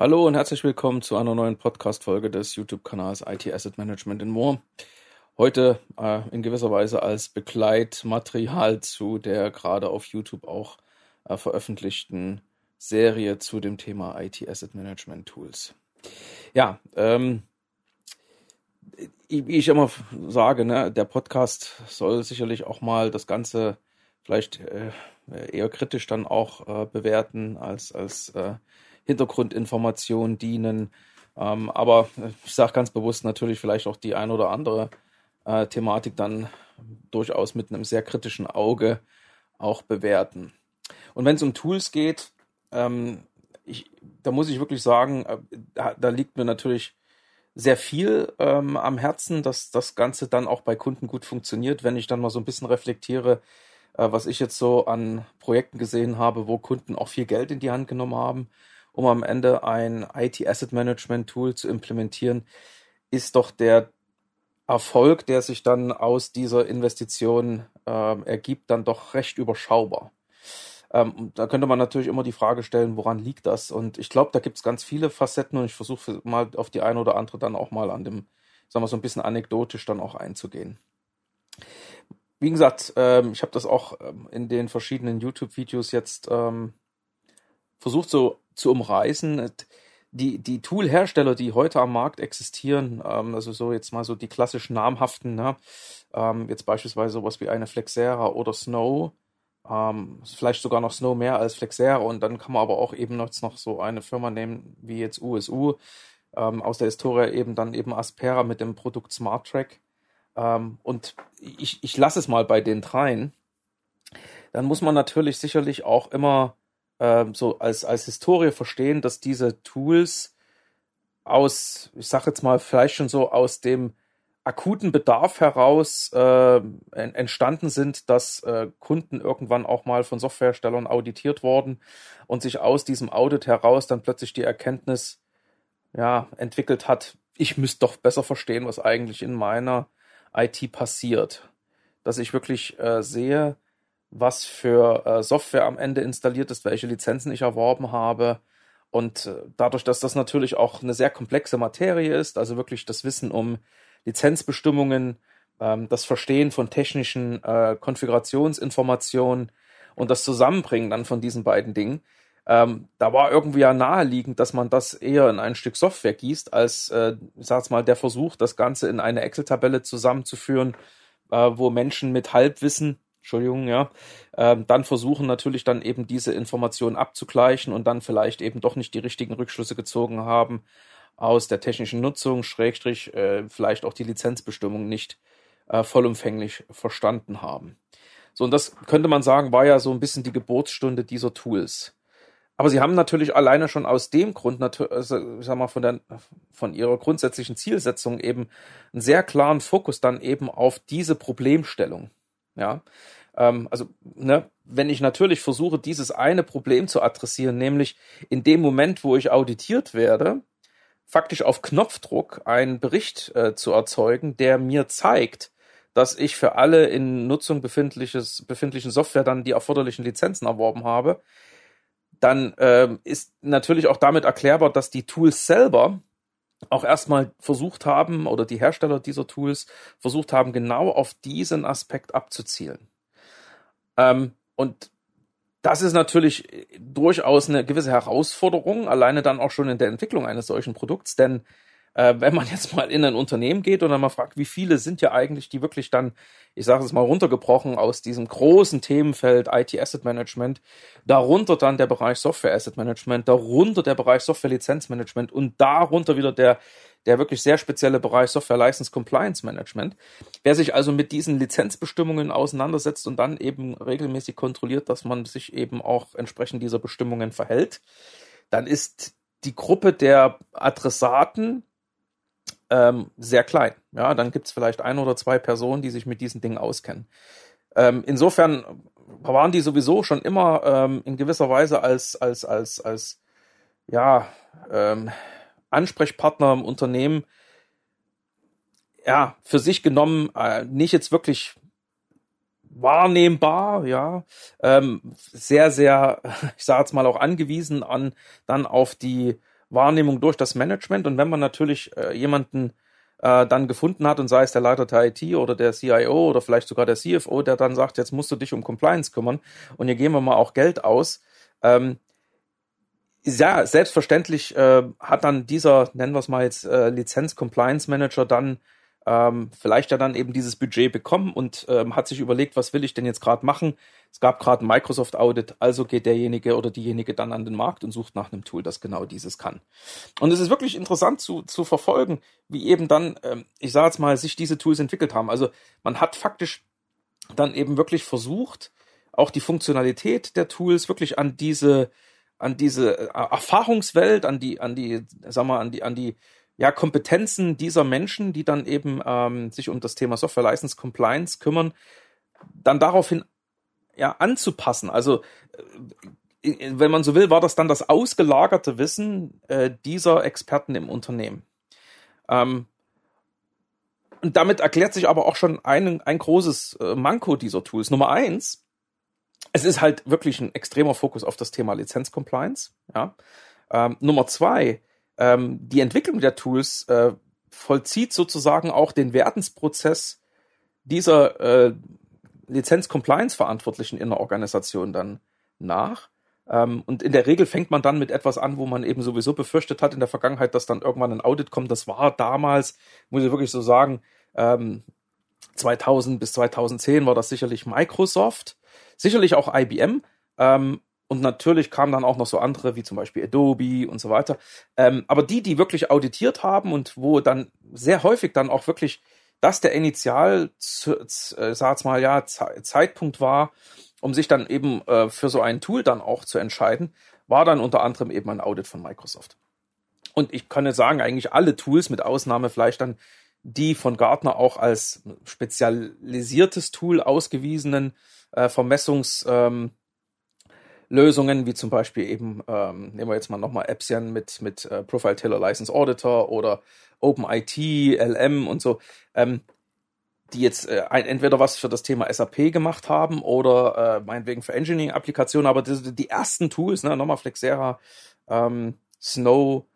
Hallo und herzlich willkommen zu einer neuen Podcast-Folge des YouTube-Kanals IT Asset Management in More. Heute äh, in gewisser Weise als Begleitmaterial zu der gerade auf YouTube auch äh, veröffentlichten Serie zu dem Thema IT Asset Management Tools. Ja, ähm, wie ich immer sage, ne, der Podcast soll sicherlich auch mal das Ganze vielleicht äh, eher kritisch dann auch äh, bewerten als als äh, Hintergrundinformationen dienen. Ähm, aber ich sage ganz bewusst natürlich vielleicht auch die ein oder andere äh, Thematik dann durchaus mit einem sehr kritischen Auge auch bewerten. Und wenn es um Tools geht, ähm, ich, da muss ich wirklich sagen, äh, da, da, liegt mir natürlich sehr viel ähm, am Herzen, dass das Ganze dann auch bei Kunden gut funktioniert, wenn ich dann mal so ein bisschen reflektiere, äh, was ich jetzt so an Projekten gesehen habe, wo Kunden auch viel Geld in die Hand genommen haben um am Ende ein IT Asset Management Tool zu implementieren, ist doch der Erfolg, der sich dann aus dieser Investition äh, ergibt, dann doch recht überschaubar. Ähm, da könnte man natürlich immer die Frage stellen, woran liegt das? Und ich glaube, da gibt es ganz viele Facetten und ich versuche mal auf die eine oder andere dann auch mal an dem, sagen wir so ein bisschen anekdotisch dann auch einzugehen. Wie gesagt, ähm, ich habe das auch ähm, in den verschiedenen YouTube-Videos jetzt ähm, versucht so zu umreißen. Die, die Tool-Hersteller, die heute am Markt existieren, ähm, also so jetzt mal so die klassischen namhaften, ne? ähm, jetzt beispielsweise sowas wie eine Flexera oder Snow, ähm, vielleicht sogar noch Snow mehr als Flexera und dann kann man aber auch eben noch, noch so eine Firma nehmen wie jetzt USU, ähm, aus der Historie eben dann eben Aspera mit dem Produkt SmartTrack. Ähm, und ich, ich lasse es mal bei den dreien. Dann muss man natürlich sicherlich auch immer ähm, so als, als Historie verstehen, dass diese Tools aus, ich sag jetzt mal, vielleicht schon so aus dem akuten Bedarf heraus äh, entstanden sind, dass äh, Kunden irgendwann auch mal von Softwareherstellern auditiert worden und sich aus diesem Audit heraus dann plötzlich die Erkenntnis ja, entwickelt hat, ich müsste doch besser verstehen, was eigentlich in meiner IT passiert. Dass ich wirklich äh, sehe, was für äh, Software am Ende installiert ist, welche Lizenzen ich erworben habe. Und äh, dadurch, dass das natürlich auch eine sehr komplexe Materie ist, also wirklich das Wissen um Lizenzbestimmungen, ähm, das Verstehen von technischen äh, Konfigurationsinformationen und das Zusammenbringen dann von diesen beiden Dingen, ähm, da war irgendwie ja naheliegend, dass man das eher in ein Stück Software gießt, als, äh, ich sag's mal, der Versuch, das Ganze in eine Excel-Tabelle zusammenzuführen, äh, wo Menschen mit Halbwissen Entschuldigung, ja, ähm, dann versuchen natürlich dann eben diese Informationen abzugleichen und dann vielleicht eben doch nicht die richtigen Rückschlüsse gezogen haben aus der technischen Nutzung, Schrägstrich, äh, vielleicht auch die Lizenzbestimmung nicht äh, vollumfänglich verstanden haben. So, und das könnte man sagen, war ja so ein bisschen die Geburtsstunde dieser Tools. Aber sie haben natürlich alleine schon aus dem Grund, also, ich sag mal, von, der, von ihrer grundsätzlichen Zielsetzung eben einen sehr klaren Fokus dann eben auf diese Problemstellung. Ja, ähm, also, ne, wenn ich natürlich versuche, dieses eine Problem zu adressieren, nämlich in dem Moment, wo ich auditiert werde, faktisch auf Knopfdruck einen Bericht äh, zu erzeugen, der mir zeigt, dass ich für alle in Nutzung befindliches, befindlichen Software dann die erforderlichen Lizenzen erworben habe, dann ähm, ist natürlich auch damit erklärbar, dass die Tools selber auch erstmal versucht haben, oder die Hersteller dieser Tools versucht haben, genau auf diesen Aspekt abzuzielen. Ähm, und das ist natürlich durchaus eine gewisse Herausforderung, alleine dann auch schon in der Entwicklung eines solchen Produkts, denn äh, wenn man jetzt mal in ein Unternehmen geht und dann mal fragt, wie viele sind ja eigentlich, die wirklich dann, ich sage es mal runtergebrochen, aus diesem großen Themenfeld IT Asset Management, darunter dann der Bereich Software Asset Management, darunter der Bereich Software Lizenzmanagement und darunter wieder der der wirklich sehr spezielle Bereich Software License Compliance Management. Wer sich also mit diesen Lizenzbestimmungen auseinandersetzt und dann eben regelmäßig kontrolliert, dass man sich eben auch entsprechend dieser Bestimmungen verhält, dann ist die Gruppe der Adressaten ähm, sehr klein. Ja, dann gibt es vielleicht ein oder zwei Personen, die sich mit diesen Dingen auskennen. Ähm, insofern waren die sowieso schon immer ähm, in gewisser Weise als, als, als, als, ja, ähm, Ansprechpartner im Unternehmen, ja, für sich genommen, äh, nicht jetzt wirklich wahrnehmbar, ja, ähm, sehr, sehr, ich sage jetzt mal auch angewiesen an dann auf die Wahrnehmung durch das Management. Und wenn man natürlich äh, jemanden äh, dann gefunden hat und sei es der Leiter der IT oder der CIO oder vielleicht sogar der CFO, der dann sagt, jetzt musst du dich um Compliance kümmern und hier geben wir mal auch Geld aus. Ähm, ja, selbstverständlich äh, hat dann dieser, nennen wir es mal jetzt, äh, Lizenz-Compliance-Manager dann ähm, vielleicht ja dann eben dieses Budget bekommen und ähm, hat sich überlegt, was will ich denn jetzt gerade machen. Es gab gerade ein Microsoft Audit, also geht derjenige oder diejenige dann an den Markt und sucht nach einem Tool, das genau dieses kann. Und es ist wirklich interessant zu, zu verfolgen, wie eben dann, ähm, ich sage jetzt mal, sich diese Tools entwickelt haben. Also man hat faktisch dann eben wirklich versucht, auch die Funktionalität der Tools wirklich an diese an diese äh, Erfahrungswelt, an die, an die, sag mal, an die, an die ja, Kompetenzen dieser Menschen, die dann eben ähm, sich um das Thema Software License Compliance kümmern, dann daraufhin ja anzupassen. Also äh, wenn man so will, war das dann das ausgelagerte Wissen äh, dieser Experten im Unternehmen. Ähm, und damit erklärt sich aber auch schon ein, ein großes äh, Manko dieser Tools. Nummer eins, es ist halt wirklich ein extremer Fokus auf das Thema Lizenz-Compliance. Ja. Ähm, Nummer zwei, ähm, die Entwicklung der Tools äh, vollzieht sozusagen auch den Werdensprozess dieser äh, Lizenz-Compliance-Verantwortlichen in der Organisation dann nach. Ähm, und in der Regel fängt man dann mit etwas an, wo man eben sowieso befürchtet hat in der Vergangenheit, dass dann irgendwann ein Audit kommt. Das war damals, muss ich wirklich so sagen, ähm, 2000 bis 2010 war das sicherlich Microsoft, sicherlich auch IBM. Ähm, und natürlich kamen dann auch noch so andere, wie zum Beispiel Adobe und so weiter. Ähm, aber die, die wirklich auditiert haben und wo dann sehr häufig dann auch wirklich das der Initial, äh, sag's mal, ja, Zeitpunkt war, um sich dann eben äh, für so ein Tool dann auch zu entscheiden, war dann unter anderem eben ein Audit von Microsoft. Und ich kann jetzt sagen, eigentlich alle Tools, mit Ausnahme vielleicht dann die von Gartner auch als spezialisiertes Tool ausgewiesenen äh, Vermessungs, ähm, Lösungen, wie zum Beispiel eben, ähm, nehmen wir jetzt mal nochmal Epsian mit, mit äh, Profile Tailor License Auditor oder OpenIT, LM und so, ähm, die jetzt äh, entweder was für das Thema SAP gemacht haben oder äh, meinetwegen für Engineering-Applikationen, aber die, die, ersten Tools, ne, nochmal Flexera, ähm, Snow,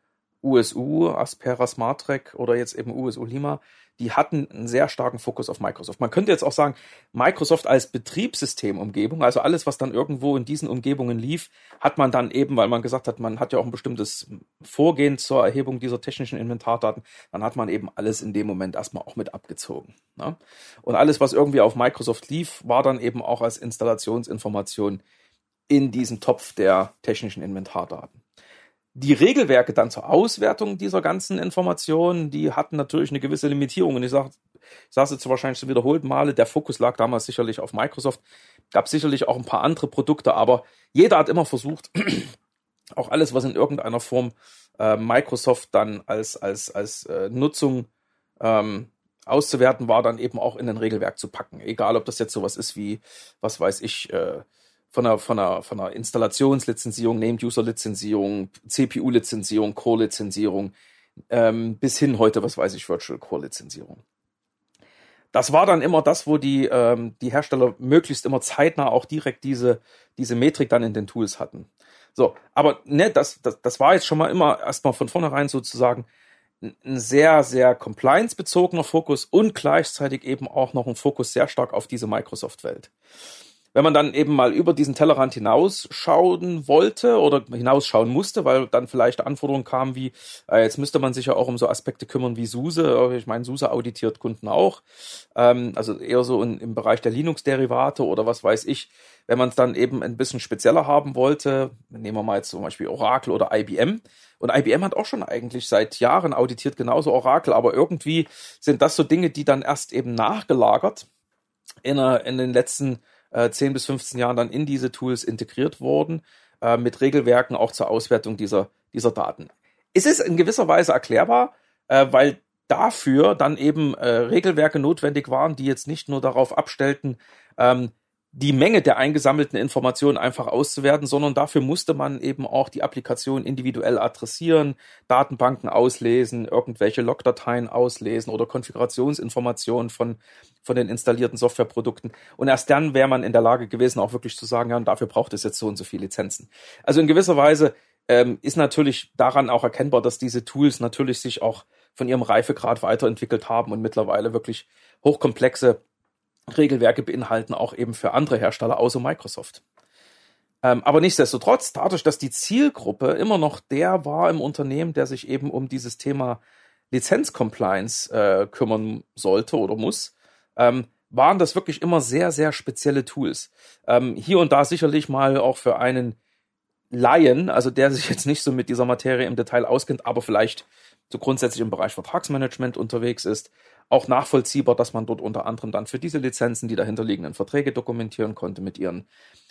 USU, Aspera Smarttrack oder jetzt eben USU Lima, die hatten einen sehr starken Fokus auf Microsoft. Man könnte jetzt auch sagen, Microsoft als Betriebssystemumgebung, also alles, was dann irgendwo in diesen Umgebungen lief, hat man dann eben, weil man gesagt hat, man hat ja auch ein bestimmtes Vorgehen zur Erhebung dieser technischen Inventardaten, dann hat man eben alles in dem Moment erstmal auch mit abgezogen. Ne? Und alles, was irgendwie auf Microsoft lief, war dann eben auch als Installationsinformation in diesen Topf der technischen Inventardaten die Regelwerke dann zur Auswertung dieser ganzen Informationen, die hatten natürlich eine gewisse Limitierung. Und ich sage, ich sage es jetzt wahrscheinlich schon wiederholt Male, der Fokus lag damals sicherlich auf Microsoft. Gab sicherlich auch ein paar andere Produkte, aber jeder hat immer versucht, auch alles, was in irgendeiner Form äh, Microsoft dann als, als, als äh, Nutzung ähm, auszuwerten war, dann eben auch in ein Regelwerk zu packen. Egal, ob das jetzt sowas ist wie, was weiß ich, äh, von einer, von einer, von einer Installationslizenzierung, Named-User-Lizenzierung, CPU-Lizenzierung, Core-Lizenzierung, ähm, bis hin heute, was weiß ich, Virtual Core-Lizenzierung. Das war dann immer das, wo die, ähm, die Hersteller möglichst immer zeitnah auch direkt diese, diese Metrik dann in den Tools hatten. So, aber ne, das, das, das war jetzt schon mal immer erstmal von vornherein sozusagen ein sehr, sehr compliance-bezogener Fokus und gleichzeitig eben auch noch ein Fokus sehr stark auf diese Microsoft-Welt wenn man dann eben mal über diesen Tellerrand hinausschauen wollte oder hinausschauen musste, weil dann vielleicht Anforderungen kamen wie, äh, jetzt müsste man sich ja auch um so Aspekte kümmern wie SUSE. Ich meine, SUSE auditiert Kunden auch. Ähm, also eher so in, im Bereich der Linux-Derivate oder was weiß ich. Wenn man es dann eben ein bisschen spezieller haben wollte, nehmen wir mal jetzt zum Beispiel Oracle oder IBM. Und IBM hat auch schon eigentlich seit Jahren auditiert, genauso Oracle, aber irgendwie sind das so Dinge, die dann erst eben nachgelagert in, in den letzten äh, 10 bis 15 Jahren dann in diese Tools integriert worden, äh, mit Regelwerken auch zur Auswertung dieser, dieser Daten. Es ist in gewisser Weise erklärbar, äh, weil dafür dann eben äh, Regelwerke notwendig waren, die jetzt nicht nur darauf abstellten, ähm, die Menge der eingesammelten Informationen einfach auszuwerten, sondern dafür musste man eben auch die Applikation individuell adressieren, Datenbanken auslesen, irgendwelche Logdateien auslesen oder Konfigurationsinformationen von, von den installierten Softwareprodukten. Und erst dann wäre man in der Lage gewesen, auch wirklich zu sagen, ja, und dafür braucht es jetzt so und so viele Lizenzen. Also in gewisser Weise ähm, ist natürlich daran auch erkennbar, dass diese Tools natürlich sich auch von ihrem Reifegrad weiterentwickelt haben und mittlerweile wirklich hochkomplexe Regelwerke beinhalten, auch eben für andere Hersteller außer Microsoft. Ähm, aber nichtsdestotrotz, dadurch, dass die Zielgruppe immer noch der war im Unternehmen, der sich eben um dieses Thema Lizenzcompliance äh, kümmern sollte oder muss, ähm, waren das wirklich immer sehr, sehr spezielle Tools. Ähm, hier und da sicherlich mal auch für einen Laien, also der sich jetzt nicht so mit dieser Materie im Detail auskennt, aber vielleicht so grundsätzlich im Bereich Vertragsmanagement unterwegs ist, auch nachvollziehbar, dass man dort unter anderem dann für diese Lizenzen die dahinterliegenden Verträge dokumentieren konnte mit ihren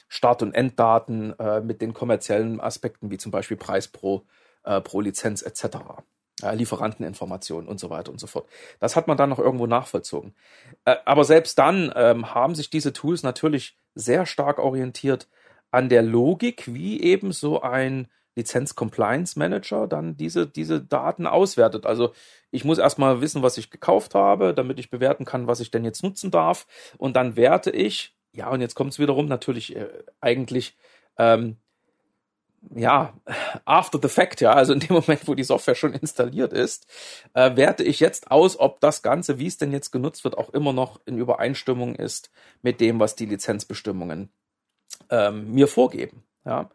Start- und Enddaten, äh, mit den kommerziellen Aspekten wie zum Beispiel Preis pro, äh, pro Lizenz etc. Äh, Lieferanteninformationen und so weiter und so fort. Das hat man dann noch irgendwo nachvollzogen. Äh, aber selbst dann ähm, haben sich diese Tools natürlich sehr stark orientiert an der Logik, wie eben so ein Lizenz Compliance Manager dann diese, diese Daten auswertet. Also ich muss erstmal wissen, was ich gekauft habe, damit ich bewerten kann, was ich denn jetzt nutzen darf. Und dann werte ich, ja, und jetzt kommt es wiederum natürlich äh, eigentlich, ähm, ja, after the fact, ja, also in dem Moment, wo die Software schon installiert ist, äh, werte ich jetzt aus, ob das Ganze, wie es denn jetzt genutzt wird, auch immer noch in Übereinstimmung ist mit dem, was die Lizenzbestimmungen ähm, mir vorgeben. Ja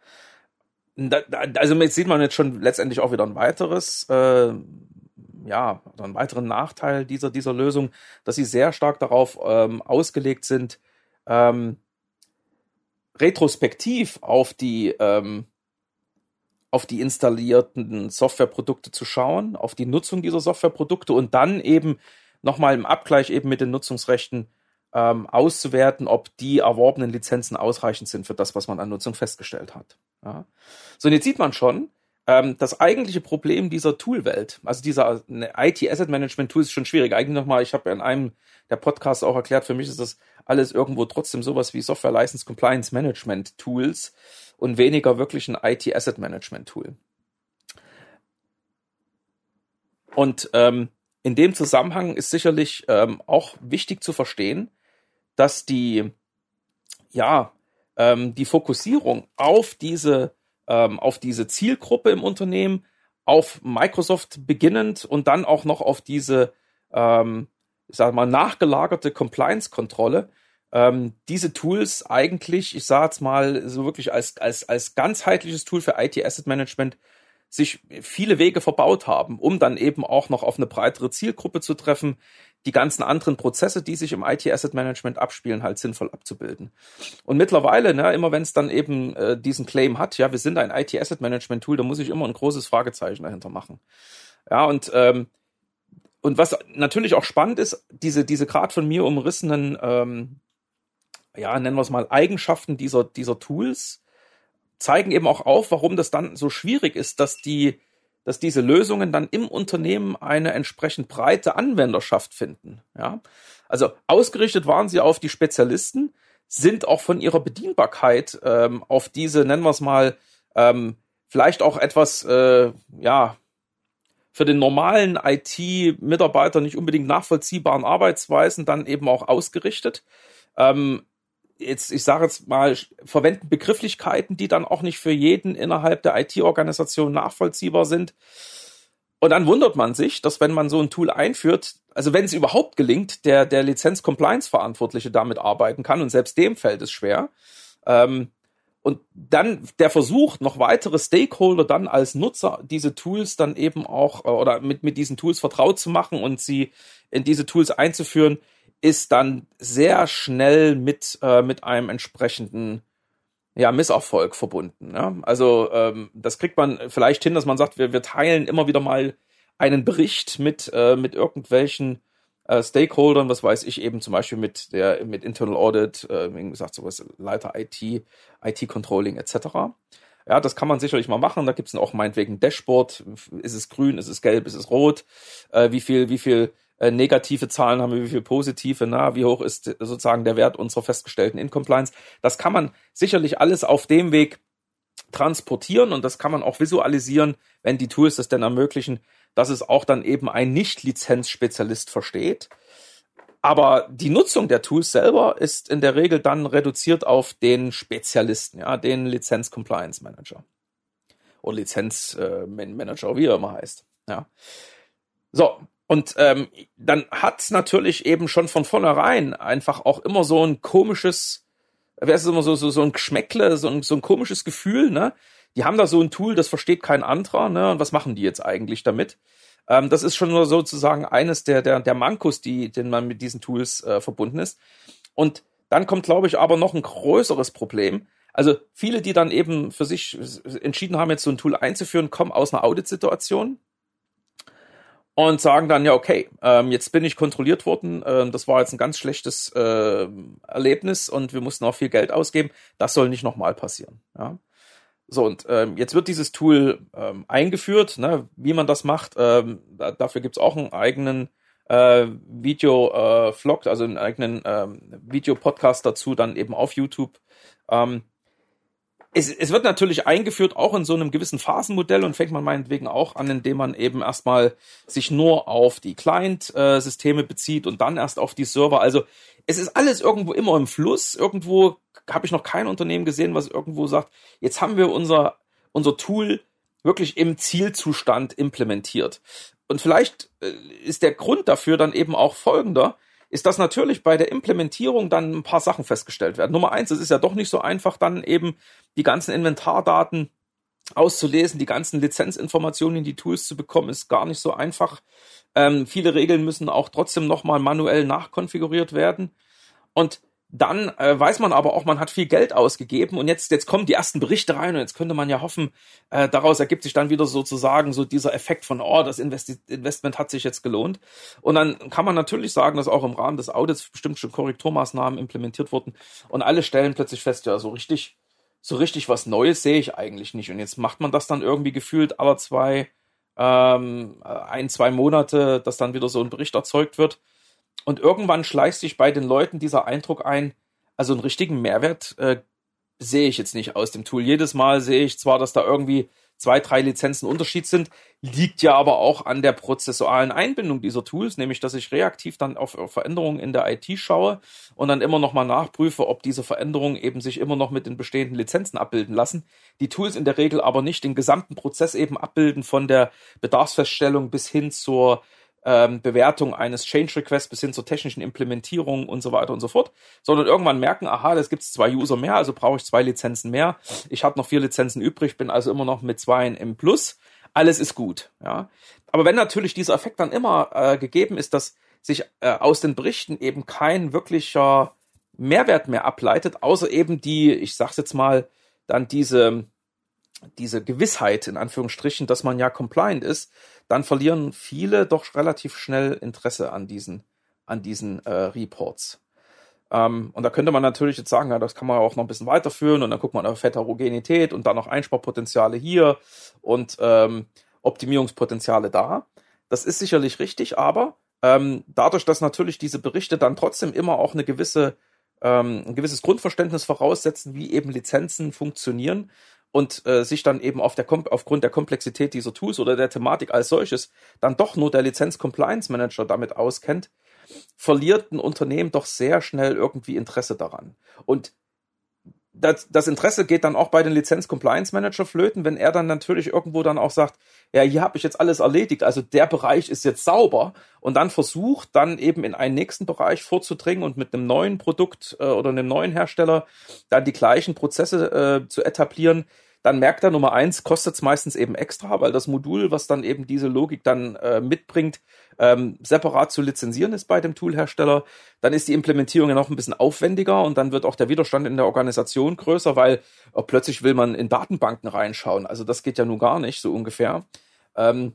da, da, also jetzt sieht man jetzt schon letztendlich auch wieder ein weiteres, äh, ja, einen weiteren Nachteil dieser, dieser Lösung, dass sie sehr stark darauf ähm, ausgelegt sind, ähm, retrospektiv auf die, ähm, auf die installierten Softwareprodukte zu schauen, auf die Nutzung dieser Softwareprodukte und dann eben nochmal im Abgleich eben mit den Nutzungsrechten ähm, auszuwerten, ob die erworbenen Lizenzen ausreichend sind für das, was man an Nutzung festgestellt hat. Ja. So, und jetzt sieht man schon, ähm, das eigentliche Problem dieser Toolwelt, also dieser ne, IT Asset Management Tool ist schon schwierig. Eigentlich nochmal, ich habe in einem der Podcasts auch erklärt, für mich ist das alles irgendwo trotzdem sowas wie Software License Compliance Management Tools und weniger wirklich ein IT Asset Management Tool. Und ähm, in dem Zusammenhang ist sicherlich ähm, auch wichtig zu verstehen, dass die, ja, ähm, die Fokussierung auf diese, ähm, auf diese Zielgruppe im Unternehmen, auf Microsoft beginnend und dann auch noch auf diese, ähm, ich sag mal, nachgelagerte Compliance-Kontrolle, ähm, diese Tools eigentlich, ich sage jetzt mal, so wirklich als, als, als ganzheitliches Tool für IT-Asset-Management sich viele Wege verbaut haben, um dann eben auch noch auf eine breitere Zielgruppe zu treffen, die ganzen anderen Prozesse, die sich im IT-Asset Management abspielen, halt sinnvoll abzubilden. Und mittlerweile, ne, immer wenn es dann eben äh, diesen Claim hat, ja, wir sind ein IT-Asset Management Tool, da muss ich immer ein großes Fragezeichen dahinter machen. Ja, und ähm, und was natürlich auch spannend ist, diese diese gerade von mir umrissenen, ähm, ja, nennen wir es mal Eigenschaften dieser dieser Tools zeigen eben auch auf, warum das dann so schwierig ist, dass die dass diese Lösungen dann im Unternehmen eine entsprechend breite Anwenderschaft finden. Ja? Also ausgerichtet waren sie auf die Spezialisten, sind auch von ihrer Bedienbarkeit ähm, auf diese, nennen wir es mal, ähm, vielleicht auch etwas, äh, ja, für den normalen IT-Mitarbeiter nicht unbedingt nachvollziehbaren Arbeitsweisen dann eben auch ausgerichtet. Ähm, jetzt, ich sage jetzt mal, verwenden Begrifflichkeiten, die dann auch nicht für jeden innerhalb der IT-Organisation nachvollziehbar sind. Und dann wundert man sich, dass wenn man so ein Tool einführt, also wenn es überhaupt gelingt, der, der Lizenz-Compliance-Verantwortliche damit arbeiten kann, und selbst dem fällt es schwer, ähm, und dann der Versuch, noch weitere Stakeholder dann als Nutzer diese Tools dann eben auch äh, oder mit, mit diesen Tools vertraut zu machen und sie in diese Tools einzuführen, ist dann sehr schnell mit, äh, mit einem entsprechenden ja, Misserfolg verbunden. Ja? Also ähm, das kriegt man vielleicht hin, dass man sagt, wir, wir teilen immer wieder mal einen Bericht mit, äh, mit irgendwelchen äh, Stakeholdern, was weiß ich eben zum Beispiel mit der mit Internal Audit, äh, wie gesagt, sowas Leiter IT, IT Controlling etc. Ja, das kann man sicherlich mal machen. Da gibt es auch meinetwegen Dashboard. Ist es grün, ist es gelb, ist es rot? Äh, wie viel, wie viel äh, negative Zahlen haben wir, wie viel positive, na, wie hoch ist sozusagen der Wert unserer festgestellten Incompliance. Das kann man sicherlich alles auf dem Weg transportieren und das kann man auch visualisieren, wenn die Tools das denn ermöglichen, dass es auch dann eben ein Nicht-Lizenz-Spezialist versteht. Aber die Nutzung der Tools selber ist in der Regel dann reduziert auf den Spezialisten, ja, den Lizenz-Compliance-Manager. oder Lizenzmanager, äh, wie er immer heißt. Ja. So, und ähm, dann hat's natürlich eben schon von vornherein einfach auch immer so ein komisches, wer ist immer so, so, so ein Geschmäckle, so ein, so ein komisches Gefühl, ne? Die haben da so ein Tool, das versteht kein anderer, ne? Und was machen die jetzt eigentlich damit? Ähm, das ist schon nur sozusagen eines der, der, der Mankos, die, den man mit diesen Tools äh, verbunden ist. Und dann kommt, glaube ich, aber noch ein größeres Problem. Also viele, die dann eben für sich entschieden haben, jetzt so ein Tool einzuführen, kommen aus einer Audit-Situation und sagen dann, ja, okay, ähm, jetzt bin ich kontrolliert worden, ähm, das war jetzt ein ganz schlechtes äh, Erlebnis und wir mussten auch viel Geld ausgeben. Das soll nicht nochmal passieren. Ja? So, und ähm, jetzt wird dieses Tool ähm, eingeführt, ne, wie man das macht. Ähm, da, dafür gibt's auch einen eigenen äh, Video-Vlog, äh, also einen eigenen ähm, Videopodcast dazu, dann eben auf YouTube. Ähm, es, es wird natürlich eingeführt, auch in so einem gewissen Phasenmodell und fängt man meinetwegen auch an, indem man eben erstmal sich nur auf die Client-Systeme bezieht und dann erst auf die Server. Also es ist alles irgendwo immer im Fluss. Irgendwo habe ich noch kein Unternehmen gesehen, was irgendwo sagt, jetzt haben wir unser, unser Tool wirklich im Zielzustand implementiert. Und vielleicht äh, ist der Grund dafür dann eben auch folgender ist, dass natürlich bei der Implementierung dann ein paar Sachen festgestellt werden. Nummer eins, es ist ja doch nicht so einfach, dann eben die ganzen Inventardaten auszulesen, die ganzen Lizenzinformationen in die Tools zu bekommen, ist gar nicht so einfach. Ähm, viele Regeln müssen auch trotzdem nochmal manuell nachkonfiguriert werden. Und dann äh, weiß man aber auch, man hat viel Geld ausgegeben und jetzt, jetzt kommen die ersten Berichte rein und jetzt könnte man ja hoffen, äh, daraus ergibt sich dann wieder sozusagen so dieser Effekt von, oh, das Investi Investment hat sich jetzt gelohnt. Und dann kann man natürlich sagen, dass auch im Rahmen des Audits bestimmt schon Korrekturmaßnahmen implementiert wurden und alle stellen plötzlich fest, ja, so richtig, so richtig was Neues sehe ich eigentlich nicht. Und jetzt macht man das dann irgendwie gefühlt aller zwei, ähm, ein, zwei Monate, dass dann wieder so ein Bericht erzeugt wird und irgendwann schleicht sich bei den Leuten dieser Eindruck ein, also einen richtigen Mehrwert äh, sehe ich jetzt nicht aus dem Tool. Jedes Mal sehe ich zwar, dass da irgendwie zwei, drei Lizenzen Unterschied sind, liegt ja aber auch an der prozessualen Einbindung dieser Tools, nämlich dass ich reaktiv dann auf Veränderungen in der IT schaue und dann immer nochmal nachprüfe, ob diese Veränderungen eben sich immer noch mit den bestehenden Lizenzen abbilden lassen. Die Tools in der Regel aber nicht den gesamten Prozess eben abbilden von der Bedarfsfeststellung bis hin zur ähm, Bewertung eines Change Requests bis hin zur technischen Implementierung und so weiter und so fort, sondern irgendwann merken, aha, das gibt zwei User mehr, also brauche ich zwei Lizenzen mehr. Ich habe noch vier Lizenzen übrig, bin also immer noch mit zwei im Plus. Alles ist gut, ja. Aber wenn natürlich dieser Effekt dann immer äh, gegeben ist, dass sich äh, aus den Berichten eben kein wirklicher Mehrwert mehr ableitet, außer eben die, ich sag's jetzt mal, dann diese diese Gewissheit in Anführungsstrichen, dass man ja compliant ist, dann verlieren viele doch relativ schnell Interesse an diesen, an diesen äh, Reports. Ähm, und da könnte man natürlich jetzt sagen, ja, das kann man auch noch ein bisschen weiterführen und dann guckt man auf Heterogenität und dann noch Einsparpotenziale hier und ähm, Optimierungspotenziale da. Das ist sicherlich richtig, aber ähm, dadurch, dass natürlich diese Berichte dann trotzdem immer auch eine gewisse ähm, ein gewisses Grundverständnis voraussetzen, wie eben Lizenzen funktionieren, und äh, sich dann eben auf der aufgrund der Komplexität dieser Tools oder der Thematik als solches dann doch nur der Lizenz Compliance Manager damit auskennt, verliert ein Unternehmen doch sehr schnell irgendwie Interesse daran. Und das, das Interesse geht dann auch bei den Lizenz Compliance Manager flöten, wenn er dann natürlich irgendwo dann auch sagt, ja, hier habe ich jetzt alles erledigt, also der Bereich ist jetzt sauber und dann versucht dann eben in einen nächsten Bereich vorzudringen und mit einem neuen Produkt äh, oder einem neuen Hersteller dann die gleichen Prozesse äh, zu etablieren, dann merkt er Nummer eins, kostet es meistens eben extra, weil das Modul, was dann eben diese Logik dann äh, mitbringt, ähm, separat zu lizenzieren ist bei dem Toolhersteller. Dann ist die Implementierung ja noch ein bisschen aufwendiger und dann wird auch der Widerstand in der Organisation größer, weil oh, plötzlich will man in Datenbanken reinschauen. Also das geht ja nun gar nicht, so ungefähr. Ähm,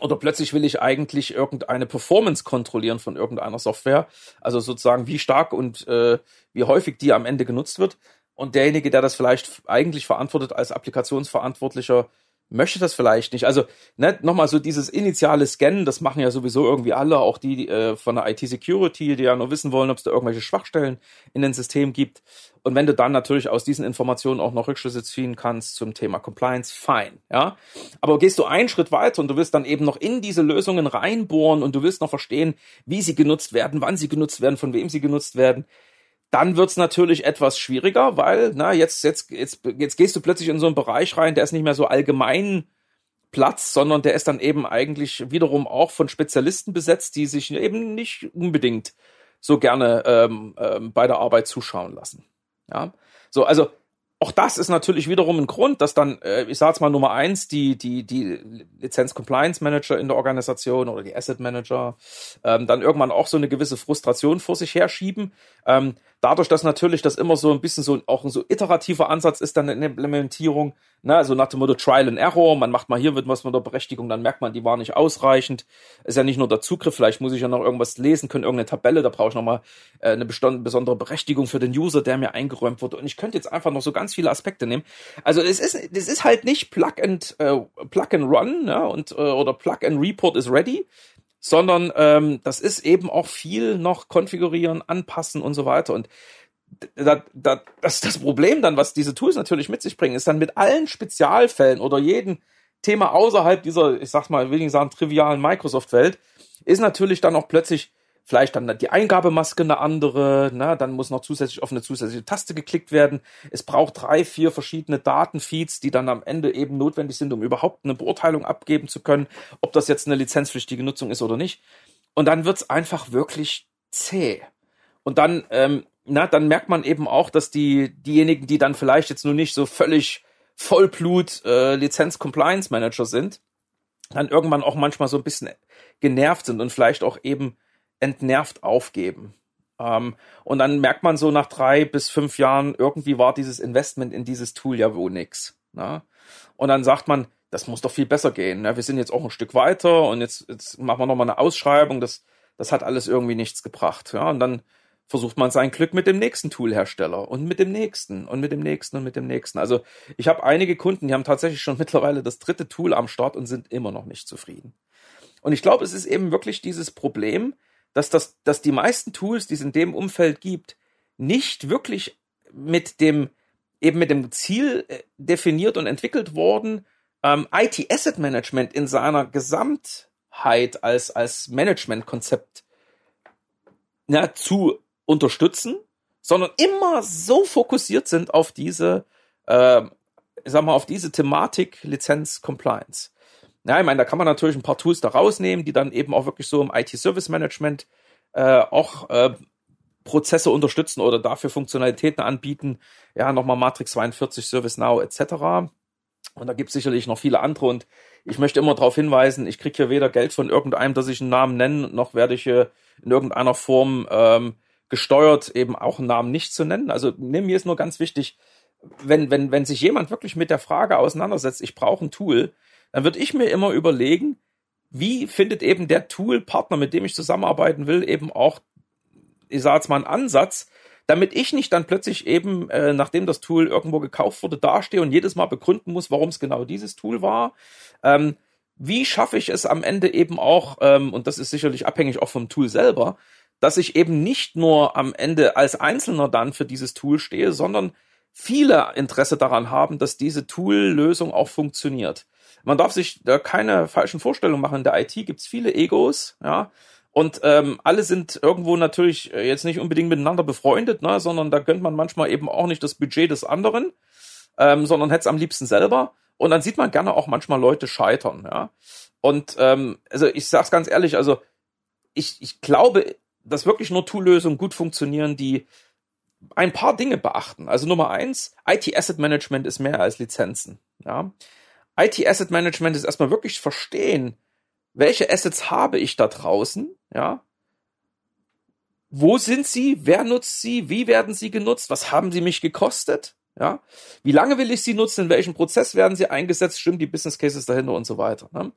oder plötzlich will ich eigentlich irgendeine Performance kontrollieren von irgendeiner Software. Also sozusagen, wie stark und äh, wie häufig die am Ende genutzt wird. Und derjenige, der das vielleicht eigentlich verantwortet als Applikationsverantwortlicher, möchte das vielleicht nicht. Also ne, nochmal so dieses initiale Scannen, das machen ja sowieso irgendwie alle, auch die äh, von der IT-Security, die ja nur wissen wollen, ob es da irgendwelche Schwachstellen in den Systemen gibt. Und wenn du dann natürlich aus diesen Informationen auch noch Rückschlüsse ziehen kannst zum Thema Compliance, fein, ja. Aber gehst du einen Schritt weiter und du willst dann eben noch in diese Lösungen reinbohren und du willst noch verstehen, wie sie genutzt werden, wann sie genutzt werden, von wem sie genutzt werden, dann wird's natürlich etwas schwieriger, weil, na, jetzt, jetzt, jetzt, jetzt gehst du plötzlich in so einen Bereich rein, der ist nicht mehr so allgemein Platz, sondern der ist dann eben eigentlich wiederum auch von Spezialisten besetzt, die sich eben nicht unbedingt so gerne ähm, ähm, bei der Arbeit zuschauen lassen. Ja, so, also auch das ist natürlich wiederum ein Grund, dass dann, äh, ich sage mal Nummer eins, die, die, die Lizenz-Compliance-Manager in der Organisation oder die Asset-Manager ähm, dann irgendwann auch so eine gewisse Frustration vor sich herschieben. Ähm, dadurch, dass natürlich das immer so ein bisschen so auch ein so iterativer Ansatz ist dann in der Implementierung, ne, also nach dem Motto Trial and Error, man macht mal hier wird was mit der Berechtigung, dann merkt man, die war nicht ausreichend. Ist ja nicht nur der Zugriff, vielleicht muss ich ja noch irgendwas lesen können, irgendeine Tabelle, da brauche ich nochmal äh, eine besondere Berechtigung für den User, der mir eingeräumt wurde. Und ich könnte jetzt einfach noch so ganz viele Aspekte nehmen. Also es ist, es ist halt nicht Plug and äh, Plug and Run, ja, und äh, oder Plug and Report is ready, sondern ähm, das ist eben auch viel noch konfigurieren, anpassen und so weiter. Und da, da, das, das Problem dann, was diese Tools natürlich mit sich bringen, ist dann mit allen Spezialfällen oder jedem Thema außerhalb dieser, ich sag's mal, will ich sagen, trivialen Microsoft-Welt, ist natürlich dann auch plötzlich vielleicht dann die Eingabemaske eine andere, ne? dann muss noch zusätzlich auf eine zusätzliche Taste geklickt werden. Es braucht drei, vier verschiedene Datenfeeds, die dann am Ende eben notwendig sind, um überhaupt eine Beurteilung abgeben zu können, ob das jetzt eine lizenzpflichtige Nutzung ist oder nicht. Und dann wird's einfach wirklich zäh. Und dann, ähm, na, dann merkt man eben auch, dass die diejenigen, die dann vielleicht jetzt nur nicht so völlig Vollblut äh, Lizenz-Compliance-Manager sind, dann irgendwann auch manchmal so ein bisschen genervt sind und vielleicht auch eben entnervt aufgeben. Ähm, und dann merkt man so nach drei bis fünf Jahren, irgendwie war dieses Investment in dieses Tool ja wohl nix. Ne? Und dann sagt man, das muss doch viel besser gehen. Ne? Wir sind jetzt auch ein Stück weiter und jetzt, jetzt machen wir nochmal eine Ausschreibung. Das, das hat alles irgendwie nichts gebracht. Ja? Und dann versucht man sein Glück mit dem nächsten Toolhersteller und mit dem nächsten und mit dem nächsten und mit dem nächsten. Also ich habe einige Kunden, die haben tatsächlich schon mittlerweile das dritte Tool am Start und sind immer noch nicht zufrieden. Und ich glaube, es ist eben wirklich dieses Problem, dass, das, dass die meisten Tools, die es in dem Umfeld gibt, nicht wirklich mit dem, eben mit dem Ziel äh, definiert und entwickelt worden, ähm, IT Asset Management in seiner Gesamtheit als, als Managementkonzept ja, zu unterstützen, sondern immer so fokussiert sind auf diese, äh, sag mal, auf diese Thematik Lizenz Compliance. Ja, ich meine, da kann man natürlich ein paar Tools da rausnehmen, die dann eben auch wirklich so im IT-Service-Management äh, auch äh, Prozesse unterstützen oder dafür Funktionalitäten anbieten. Ja, nochmal Matrix 42, ServiceNow etc. Und da gibt es sicherlich noch viele andere. Und ich möchte immer darauf hinweisen, ich kriege hier weder Geld von irgendeinem, dass ich einen Namen nenne, noch werde ich hier in irgendeiner Form ähm, gesteuert, eben auch einen Namen nicht zu nennen. Also mir ist nur ganz wichtig, wenn, wenn, wenn sich jemand wirklich mit der Frage auseinandersetzt, ich brauche ein Tool, dann würde ich mir immer überlegen, wie findet eben der Tool-Partner, mit dem ich zusammenarbeiten will, eben auch, ich sage jetzt mal, einen Ansatz, damit ich nicht dann plötzlich eben, äh, nachdem das Tool irgendwo gekauft wurde, dastehe und jedes Mal begründen muss, warum es genau dieses Tool war. Ähm, wie schaffe ich es am Ende eben auch, ähm, und das ist sicherlich abhängig auch vom Tool selber, dass ich eben nicht nur am Ende als Einzelner dann für dieses Tool stehe, sondern viele Interesse daran haben, dass diese Tool-Lösung auch funktioniert man darf sich da keine falschen Vorstellungen machen. In der IT gibt's viele Egos, ja. Und ähm, alle sind irgendwo natürlich äh, jetzt nicht unbedingt miteinander befreundet, ne, sondern da gönnt man manchmal eben auch nicht das Budget des anderen, ähm, sondern hätte es am liebsten selber. Und dann sieht man gerne auch manchmal Leute scheitern, ja. Und ähm, also ich sag's ganz ehrlich, also ich, ich glaube, dass wirklich nur Tool-Lösungen gut funktionieren, die ein paar Dinge beachten. Also Nummer eins, IT Asset Management ist mehr als Lizenzen, ja. IT Asset Management ist erstmal wirklich verstehen, welche Assets habe ich da draußen, ja? Wo sind sie? Wer nutzt sie? Wie werden sie genutzt? Was haben sie mich gekostet? Ja, wie lange will ich sie nutzen? In welchem Prozess werden sie eingesetzt? Stimmen die Business Cases dahinter und so weiter? Ne?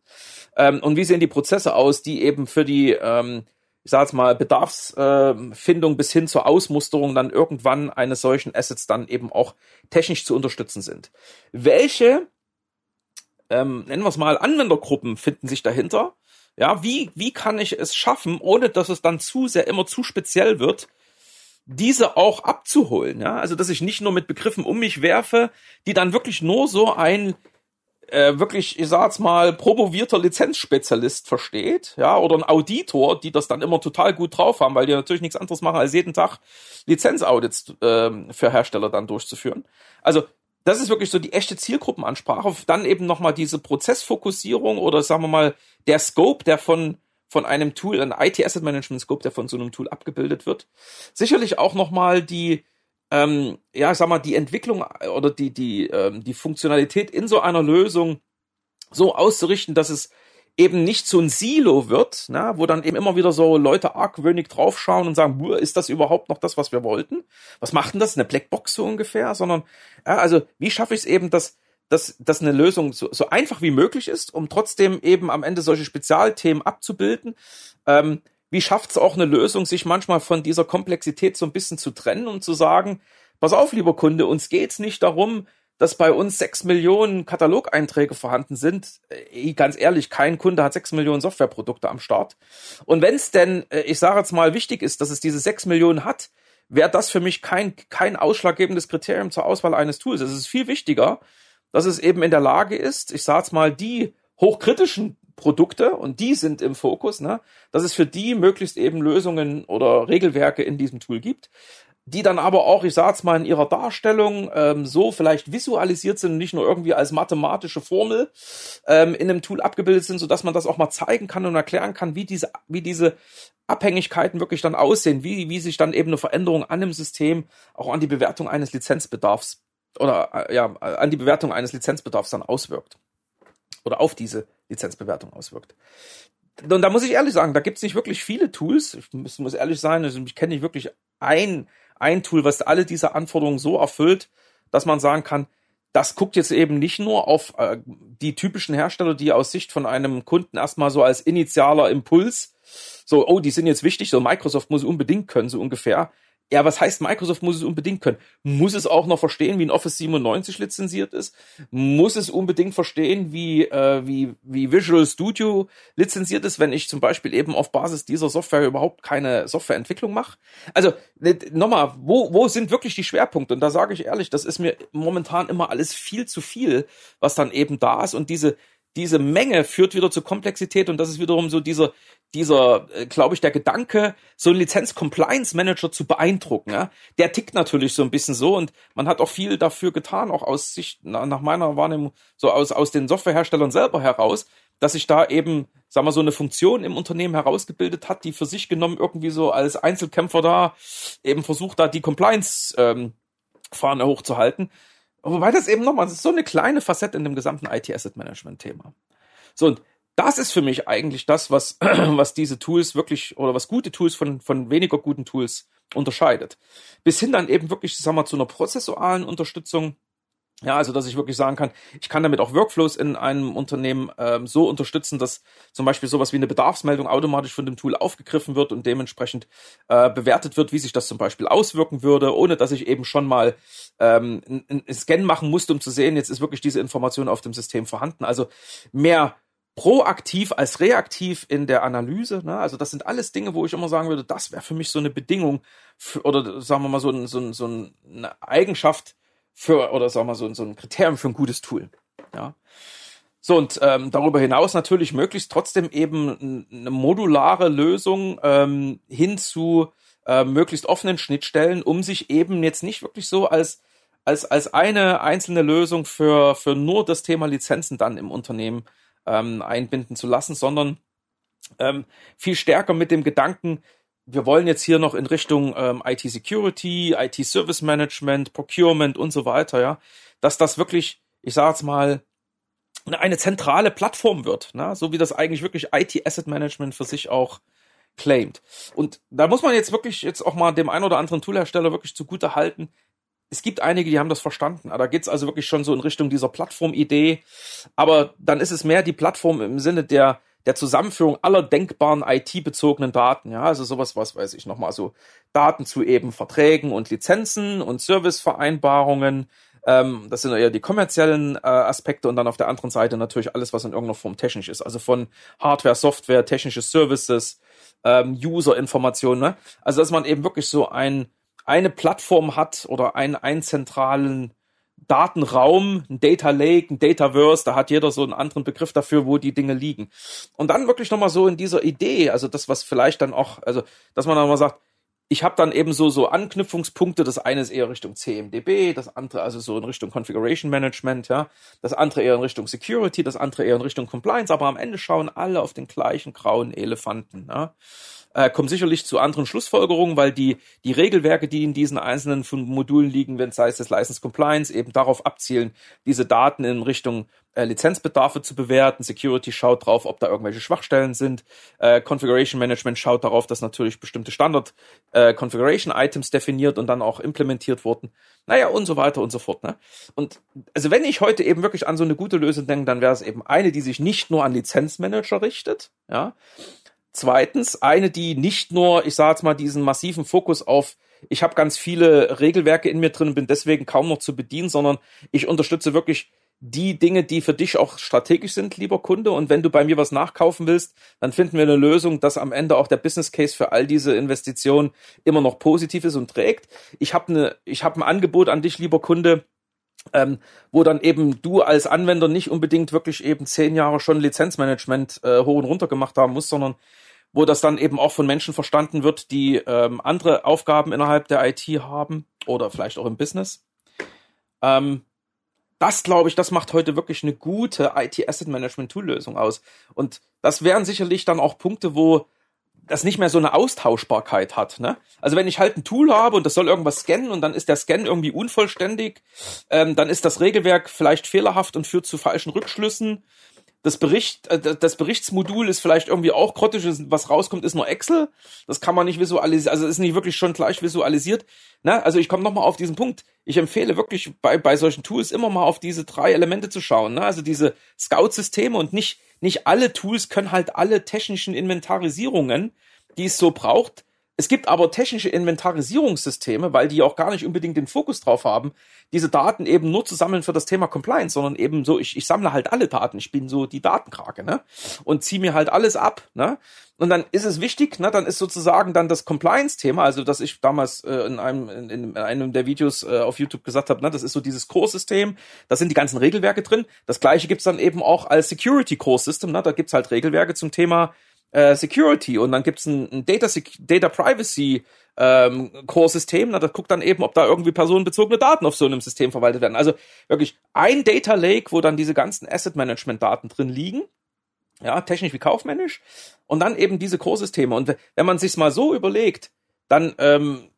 Ähm, und wie sehen die Prozesse aus, die eben für die, ähm, ich sage jetzt mal, Bedarfsfindung äh, bis hin zur Ausmusterung dann irgendwann eines solchen Assets dann eben auch technisch zu unterstützen sind? Welche ähm, nennen wir es mal, Anwendergruppen finden sich dahinter. Ja, wie, wie kann ich es schaffen, ohne dass es dann zu sehr immer zu speziell wird, diese auch abzuholen, ja? Also, dass ich nicht nur mit Begriffen um mich werfe, die dann wirklich nur so ein äh, wirklich, ich sag's mal, promovierter Lizenzspezialist versteht, ja, oder ein Auditor, die das dann immer total gut drauf haben, weil die natürlich nichts anderes machen, als jeden Tag Lizenzaudits äh, für Hersteller dann durchzuführen. Also das ist wirklich so die echte Zielgruppenansprache. Dann eben nochmal diese Prozessfokussierung oder sagen wir mal der Scope, der von von einem Tool, ein IT Asset Management Scope, der von so einem Tool abgebildet wird. Sicherlich auch nochmal die ähm, ja, sag mal, die Entwicklung oder die, die, ähm, die Funktionalität in so einer Lösung so auszurichten, dass es eben nicht so ein Silo wird, ne, wo dann eben immer wieder so Leute argwöhnig draufschauen und sagen, ist das überhaupt noch das, was wir wollten? Was macht denn das? Eine Blackbox so ungefähr? Sondern, ja, also wie schaffe ich es eben, dass, dass, dass eine Lösung so, so einfach wie möglich ist, um trotzdem eben am Ende solche Spezialthemen abzubilden? Ähm, wie schafft es auch eine Lösung, sich manchmal von dieser Komplexität so ein bisschen zu trennen und zu sagen, pass auf, lieber Kunde, uns geht's nicht darum, dass bei uns sechs Millionen Katalogeinträge vorhanden sind. Äh, ganz ehrlich, kein Kunde hat sechs Millionen Softwareprodukte am Start. Und wenn es denn, äh, ich sage jetzt mal, wichtig ist, dass es diese sechs Millionen hat, wäre das für mich kein, kein ausschlaggebendes Kriterium zur Auswahl eines Tools. Es ist viel wichtiger, dass es eben in der Lage ist, ich sage jetzt mal, die hochkritischen Produkte und die sind im Fokus, ne, dass es für die möglichst eben Lösungen oder Regelwerke in diesem Tool gibt, die dann aber auch, ich sag's mal, in ihrer Darstellung ähm, so vielleicht visualisiert sind und nicht nur irgendwie als mathematische Formel ähm, in einem Tool abgebildet sind, so dass man das auch mal zeigen kann und erklären kann, wie diese, wie diese Abhängigkeiten wirklich dann aussehen, wie, wie sich dann eben eine Veränderung an dem System auch an die Bewertung eines Lizenzbedarfs oder äh, ja, an die Bewertung eines Lizenzbedarfs dann auswirkt oder auf diese Lizenzbewertung auswirkt. Und da muss ich ehrlich sagen, da gibt es nicht wirklich viele Tools. Ich muss, muss ehrlich sein, also ich kenne nicht wirklich ein, ein Tool, was alle diese Anforderungen so erfüllt, dass man sagen kann, das guckt jetzt eben nicht nur auf äh, die typischen Hersteller, die aus Sicht von einem Kunden erstmal so als initialer Impuls so, oh, die sind jetzt wichtig, so Microsoft muss unbedingt können, so ungefähr ja, was heißt, Microsoft muss es unbedingt können? Muss es auch noch verstehen, wie ein Office 97 lizenziert ist? Muss es unbedingt verstehen, wie, äh, wie, wie Visual Studio lizenziert ist, wenn ich zum Beispiel eben auf Basis dieser Software überhaupt keine Softwareentwicklung mache? Also, ne, nochmal, wo, wo sind wirklich die Schwerpunkte? Und da sage ich ehrlich, das ist mir momentan immer alles viel zu viel, was dann eben da ist. Und diese, diese Menge führt wieder zur Komplexität und das ist wiederum so dieser, dieser, äh, glaube ich, der Gedanke, so einen Lizenz-Compliance-Manager zu beeindrucken. Ja? Der tickt natürlich so ein bisschen so und man hat auch viel dafür getan, auch aus Sicht, nach meiner Wahrnehmung, so aus, aus den Softwareherstellern selber heraus, dass sich da eben, sagen wir, so eine Funktion im Unternehmen herausgebildet hat, die für sich genommen irgendwie so als Einzelkämpfer da eben versucht, da die Compliance-Fahne ähm, hochzuhalten. Wobei das eben nochmal, das ist so eine kleine Facette in dem gesamten IT-Asset-Management-Thema. So, und das ist für mich eigentlich das, was, was diese Tools wirklich, oder was gute Tools von, von weniger guten Tools unterscheidet. Bis hin dann eben wirklich, sagen wir, zu einer prozessualen Unterstützung, ja, also dass ich wirklich sagen kann, ich kann damit auch Workflows in einem Unternehmen ähm, so unterstützen, dass zum Beispiel sowas wie eine Bedarfsmeldung automatisch von dem Tool aufgegriffen wird und dementsprechend äh, bewertet wird, wie sich das zum Beispiel auswirken würde, ohne dass ich eben schon mal ähm, einen Scan machen musste, um zu sehen, jetzt ist wirklich diese Information auf dem System vorhanden. Also mehr proaktiv als reaktiv in der Analyse. Ne? Also das sind alles Dinge, wo ich immer sagen würde, das wäre für mich so eine Bedingung für, oder sagen wir mal so, ein, so, ein, so eine Eigenschaft, für, oder sagen wir so, so ein Kriterium für ein gutes Tool. Ja. So, und ähm, darüber hinaus natürlich möglichst trotzdem eben eine modulare Lösung ähm, hin zu äh, möglichst offenen Schnittstellen, um sich eben jetzt nicht wirklich so als, als, als eine einzelne Lösung für, für nur das Thema Lizenzen dann im Unternehmen ähm, einbinden zu lassen, sondern ähm, viel stärker mit dem Gedanken, wir wollen jetzt hier noch in Richtung ähm, IT-Security, IT-Service-Management, Procurement und so weiter, ja, dass das wirklich, ich sage jetzt mal, eine zentrale Plattform wird, ne? so wie das eigentlich wirklich IT-Asset-Management für sich auch claimt. Und da muss man jetzt wirklich jetzt auch mal dem ein oder anderen Toolhersteller wirklich zugute halten. Es gibt einige, die haben das verstanden. Da geht's also wirklich schon so in Richtung dieser Plattform-Idee. Aber dann ist es mehr die Plattform im Sinne der, der Zusammenführung aller denkbaren IT-bezogenen Daten. Ja, also sowas, was weiß ich nochmal, so Daten zu eben Verträgen und Lizenzen und Servicevereinbarungen. Ähm, das sind eher die kommerziellen äh, Aspekte und dann auf der anderen Seite natürlich alles, was in irgendeiner Form technisch ist. Also von Hardware, Software, technische Services, ähm, User-Informationen. Ne? Also dass man eben wirklich so ein, eine Plattform hat oder einen, einen zentralen Datenraum, ein Data Lake, ein Dataverse, da hat jeder so einen anderen Begriff dafür, wo die Dinge liegen. Und dann wirklich nochmal so in dieser Idee, also das, was vielleicht dann auch, also dass man dann mal sagt, ich habe dann eben so, so Anknüpfungspunkte. Das eine ist eher Richtung CMDB, das andere also so in Richtung Configuration Management, ja. Das andere eher in Richtung Security, das andere eher in Richtung Compliance. Aber am Ende schauen alle auf den gleichen grauen Elefanten, ja äh, kommen sicherlich zu anderen Schlussfolgerungen, weil die, die Regelwerke, die in diesen einzelnen Modulen liegen, wenn es heißt, das License Compliance, eben darauf abzielen, diese Daten in Richtung äh, Lizenzbedarfe zu bewerten. Security schaut drauf, ob da irgendwelche Schwachstellen sind. Äh, Configuration Management schaut darauf, dass natürlich bestimmte Standard äh, Configuration Items definiert und dann auch implementiert wurden. Naja, und so weiter und so fort. Ne? Und also wenn ich heute eben wirklich an so eine gute Lösung denke, dann wäre es eben eine, die sich nicht nur an Lizenzmanager richtet, ja, Zweitens, eine, die nicht nur, ich sage jetzt mal, diesen massiven Fokus auf, ich habe ganz viele Regelwerke in mir drin und bin deswegen kaum noch zu bedienen, sondern ich unterstütze wirklich die Dinge, die für dich auch strategisch sind, lieber Kunde. Und wenn du bei mir was nachkaufen willst, dann finden wir eine Lösung, dass am Ende auch der Business Case für all diese Investitionen immer noch positiv ist und trägt. Ich habe eine, ich habe ein Angebot an dich, lieber Kunde ähm, wo dann eben du als Anwender nicht unbedingt wirklich eben zehn Jahre schon Lizenzmanagement äh, hoch und runter gemacht haben musst, sondern wo das dann eben auch von Menschen verstanden wird, die ähm, andere Aufgaben innerhalb der IT haben oder vielleicht auch im Business. Ähm, das glaube ich, das macht heute wirklich eine gute IT Asset Management Tool Lösung aus. Und das wären sicherlich dann auch Punkte, wo das nicht mehr so eine Austauschbarkeit hat. Ne? Also wenn ich halt ein Tool habe und das soll irgendwas scannen und dann ist der Scan irgendwie unvollständig, ähm, dann ist das Regelwerk vielleicht fehlerhaft und führt zu falschen Rückschlüssen. Das Bericht, äh, das Berichtsmodul ist vielleicht irgendwie auch grottisch, was rauskommt, ist nur Excel. Das kann man nicht visualisieren, also ist nicht wirklich schon gleich visualisiert. Ne? Also ich komme nochmal auf diesen Punkt. Ich empfehle wirklich bei, bei solchen Tools immer mal auf diese drei Elemente zu schauen. Ne? Also diese Scout-Systeme und nicht nicht alle Tools können halt alle technischen Inventarisierungen, die es so braucht. Es gibt aber technische Inventarisierungssysteme, weil die auch gar nicht unbedingt den Fokus drauf haben, diese Daten eben nur zu sammeln für das Thema Compliance, sondern eben so, ich, ich sammle halt alle Daten. Ich bin so die Datenkrake, ne? Und ziehe mir halt alles ab, ne? Und dann ist es wichtig, ne? Dann ist sozusagen dann das Compliance-Thema, also dass ich damals äh, in, einem, in, in einem der Videos äh, auf YouTube gesagt habe, ne? Das ist so dieses Core-System, da sind die ganzen Regelwerke drin. Das gleiche gibt's dann eben auch als Security-Core-System, ne? Da gibt's halt Regelwerke zum Thema äh, Security und dann gibt's ein, ein Data, Data Privacy ähm, Core-System, das guckt dann eben, ob da irgendwie personenbezogene Daten auf so einem System verwaltet werden. Also wirklich ein Data Lake, wo dann diese ganzen Asset Management Daten drin liegen. Ja, technisch wie kaufmännisch. Und dann eben diese Core-Systeme. Und wenn man sich's mal so überlegt, dann ähm,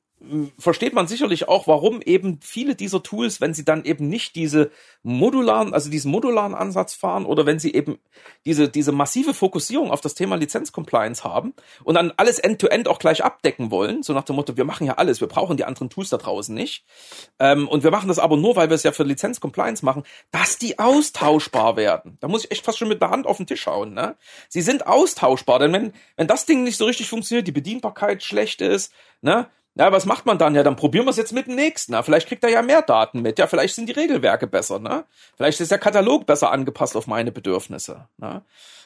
versteht man sicherlich auch, warum eben viele dieser Tools, wenn sie dann eben nicht diese modularen, also diesen modularen Ansatz fahren oder wenn sie eben diese, diese massive Fokussierung auf das Thema Lizenzcompliance haben und dann alles end-to-end -End auch gleich abdecken wollen, so nach dem Motto, wir machen ja alles, wir brauchen die anderen Tools da draußen nicht. Ähm, und wir machen das aber nur, weil wir es ja für Lizenzcompliance machen, dass die austauschbar werden. Da muss ich echt fast schon mit der Hand auf den Tisch hauen. Ne? Sie sind austauschbar, denn wenn, wenn das Ding nicht so richtig funktioniert, die Bedienbarkeit schlecht ist, ne, na, was macht man dann? Ja, dann probieren wir es jetzt mit dem nächsten. Na, vielleicht kriegt er ja mehr Daten mit. Ja, vielleicht sind die Regelwerke besser. Ne? Vielleicht ist der Katalog besser angepasst auf meine Bedürfnisse. Ne?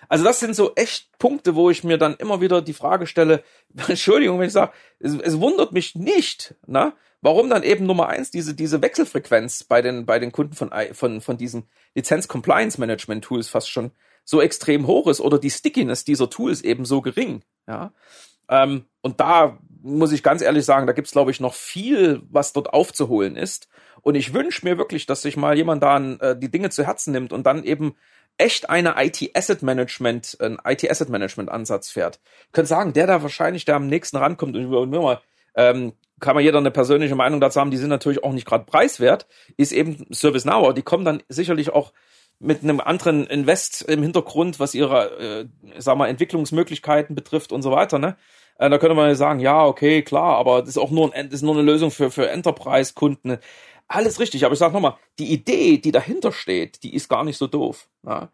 Also das sind so echt Punkte, wo ich mir dann immer wieder die Frage stelle, Entschuldigung, wenn ich sage, es, es wundert mich nicht, ne? warum dann eben Nummer eins diese, diese Wechselfrequenz bei den, bei den Kunden von, von, von diesen Lizenz-Compliance-Management-Tools fast schon so extrem hoch ist oder die Stickiness dieser Tools eben so gering. Ja? Ähm, und da muss ich ganz ehrlich sagen, da gibt's glaube ich noch viel, was dort aufzuholen ist. Und ich wünsche mir wirklich, dass sich mal jemand da äh, die Dinge zu Herzen nimmt und dann eben echt eine IT Asset Management, ein IT Asset Management Ansatz fährt. Ich könnte sagen, der da wahrscheinlich der am nächsten rankommt und nur mal ähm, kann man jeder eine persönliche Meinung dazu haben, die sind natürlich auch nicht gerade preiswert, ist eben ServiceNow, die kommen dann sicherlich auch mit einem anderen Invest im Hintergrund, was ihre, äh, sag mal, Entwicklungsmöglichkeiten betrifft und so weiter, ne? Äh, da könnte man ja sagen, ja, okay, klar, aber das ist auch nur, ein, das ist nur eine Lösung für, für Enterprise-Kunden. Alles richtig, aber ich sag nochmal, die Idee, die dahinter steht, die ist gar nicht so doof. Ja?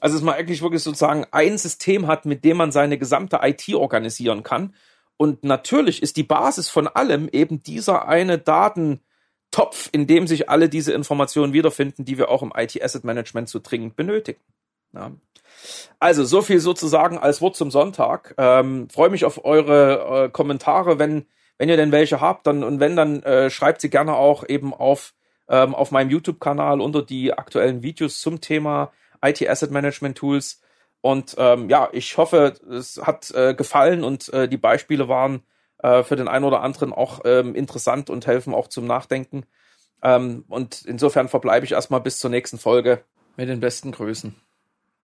Also dass man eigentlich wirklich sozusagen ein System hat, mit dem man seine gesamte IT organisieren kann. Und natürlich ist die Basis von allem eben dieser eine Datentopf, in dem sich alle diese Informationen wiederfinden, die wir auch im IT Asset Management so dringend benötigen. Ja. Also so viel sozusagen als Wort zum Sonntag. Ähm, Freue mich auf eure äh, Kommentare, wenn wenn ihr denn welche habt, dann und wenn dann äh, schreibt sie gerne auch eben auf ähm, auf meinem YouTube-Kanal unter die aktuellen Videos zum Thema IT Asset Management Tools. Und ähm, ja, ich hoffe, es hat äh, gefallen und äh, die Beispiele waren äh, für den einen oder anderen auch ähm, interessant und helfen auch zum Nachdenken. Ähm, und insofern verbleibe ich erstmal bis zur nächsten Folge mit den besten Grüßen.